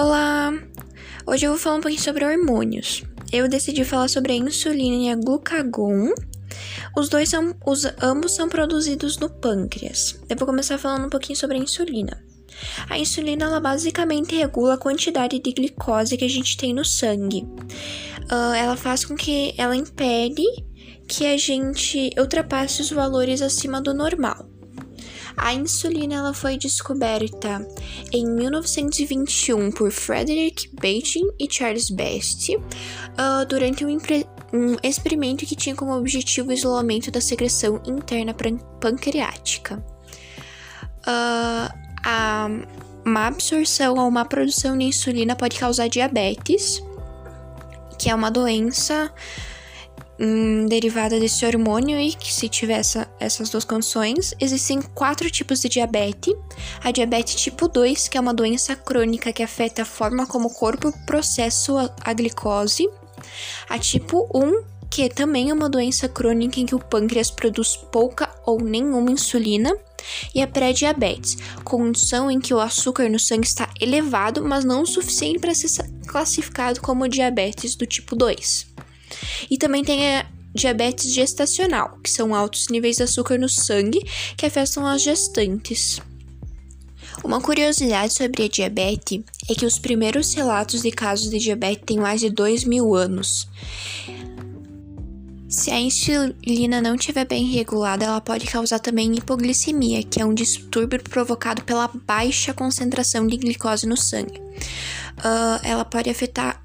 Olá! Hoje eu vou falar um pouquinho sobre hormônios. Eu decidi falar sobre a insulina e a glucagon. Os dois são, os, ambos são produzidos no pâncreas. Eu vou começar falando um pouquinho sobre a insulina. A insulina, ela basicamente regula a quantidade de glicose que a gente tem no sangue. Uh, ela faz com que ela impede que a gente ultrapasse os valores acima do normal. A insulina ela foi descoberta em 1921 por Frederick Banting e Charles Best uh, durante um, um, experimento que tinha como objetivo o isolamento da secreção interna pancreática. Uh, a má absorção ou má produção de insulina pode causar diabetes, que é uma doença um, derivada desse hormônio e que se tiver essa, essas duas condições, existem quatro tipos de diabetes. A diabetes tipo 2, que é uma doença crônica que afeta a forma como o corpo processa a glicose. A tipo 1, que também é uma doença crônica em que o pâncreas produz pouca ou nenhuma insulina. E a pré-diabetes, condição em que o açúcar no sangue está elevado, mas não o suficiente para ser classificado como diabetes do tipo 2. E também tem a diabetes gestacional, que são altos níveis de açúcar no sangue que afetam as gestantes. Uma curiosidade sobre a diabetes é que os primeiros relatos de casos de diabetes têm mais de 2 mil anos. Se a insulina não estiver bem regulada, ela pode causar também hipoglicemia, que é um distúrbio provocado pela baixa concentração de glicose no sangue. Uh, ela pode afetar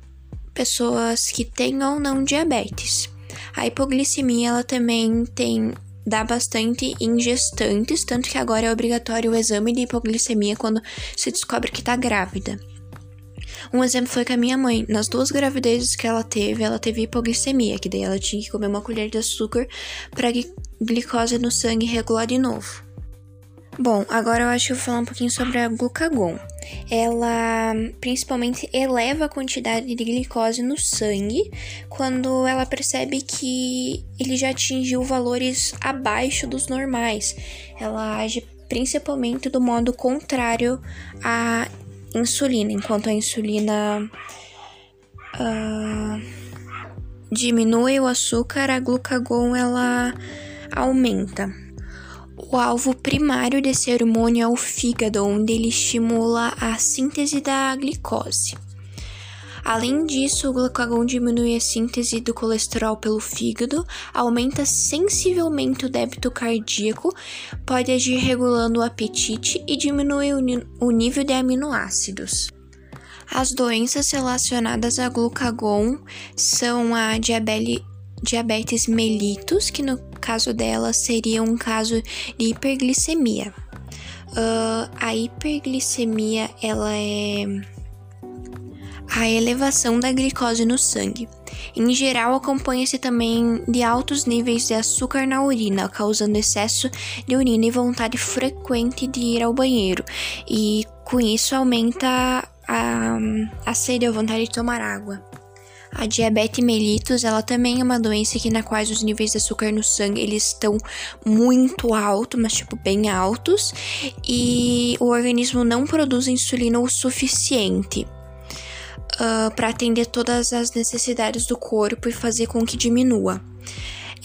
pessoas que têm ou não diabetes. A hipoglicemia ela também tem dá bastante em gestantes, tanto que agora é obrigatório o exame de hipoglicemia quando se descobre que está grávida. Um exemplo foi com a minha mãe. Nas duas gravidezes que ela teve, ela teve hipoglicemia, que daí ela tinha que comer uma colher de açúcar para glicose no sangue regular de novo. Bom, agora eu acho que eu vou falar um pouquinho sobre a glucagon. Ela principalmente eleva a quantidade de glicose no sangue quando ela percebe que ele já atingiu valores abaixo dos normais. Ela age principalmente do modo contrário à insulina, enquanto a insulina uh, diminui o açúcar, a glucagon ela aumenta. O alvo primário desse hormônio é o fígado, onde ele estimula a síntese da glicose. Além disso, o glucagon diminui a síntese do colesterol pelo fígado, aumenta sensivelmente o débito cardíaco, pode agir regulando o apetite e diminui o nível de aminoácidos. As doenças relacionadas a glucagon são a diabetes mellitus, que no caso dela seria um caso de hiperglicemia. Uh, a hiperglicemia ela é a elevação da glicose no sangue. Em geral, acompanha-se também de altos níveis de açúcar na urina, causando excesso de urina e vontade frequente de ir ao banheiro, e com isso aumenta a, a sede a vontade de tomar água. A diabetes mellitus, ela também é uma doença que na qual os níveis de açúcar no sangue eles estão muito altos, mas tipo bem altos, e o organismo não produz insulina o suficiente. Uh, ah, para atender todas as necessidades do corpo e fazer com que diminua.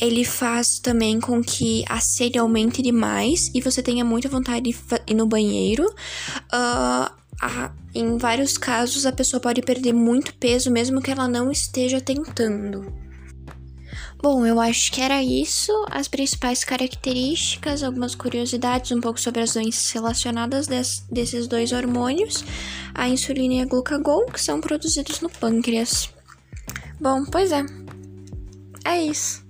Ele faz também com que a sede aumente demais e você tenha muita vontade de ir no banheiro. Uh, a, em vários casos, a pessoa pode perder muito peso mesmo que ela não esteja tentando. Bom, eu acho que era isso, as principais características, algumas curiosidades, um pouco sobre as doenças relacionadas des, desses dois hormônios, a insulina e a glucagon, que são produzidos no pâncreas. Bom, pois é. É isso.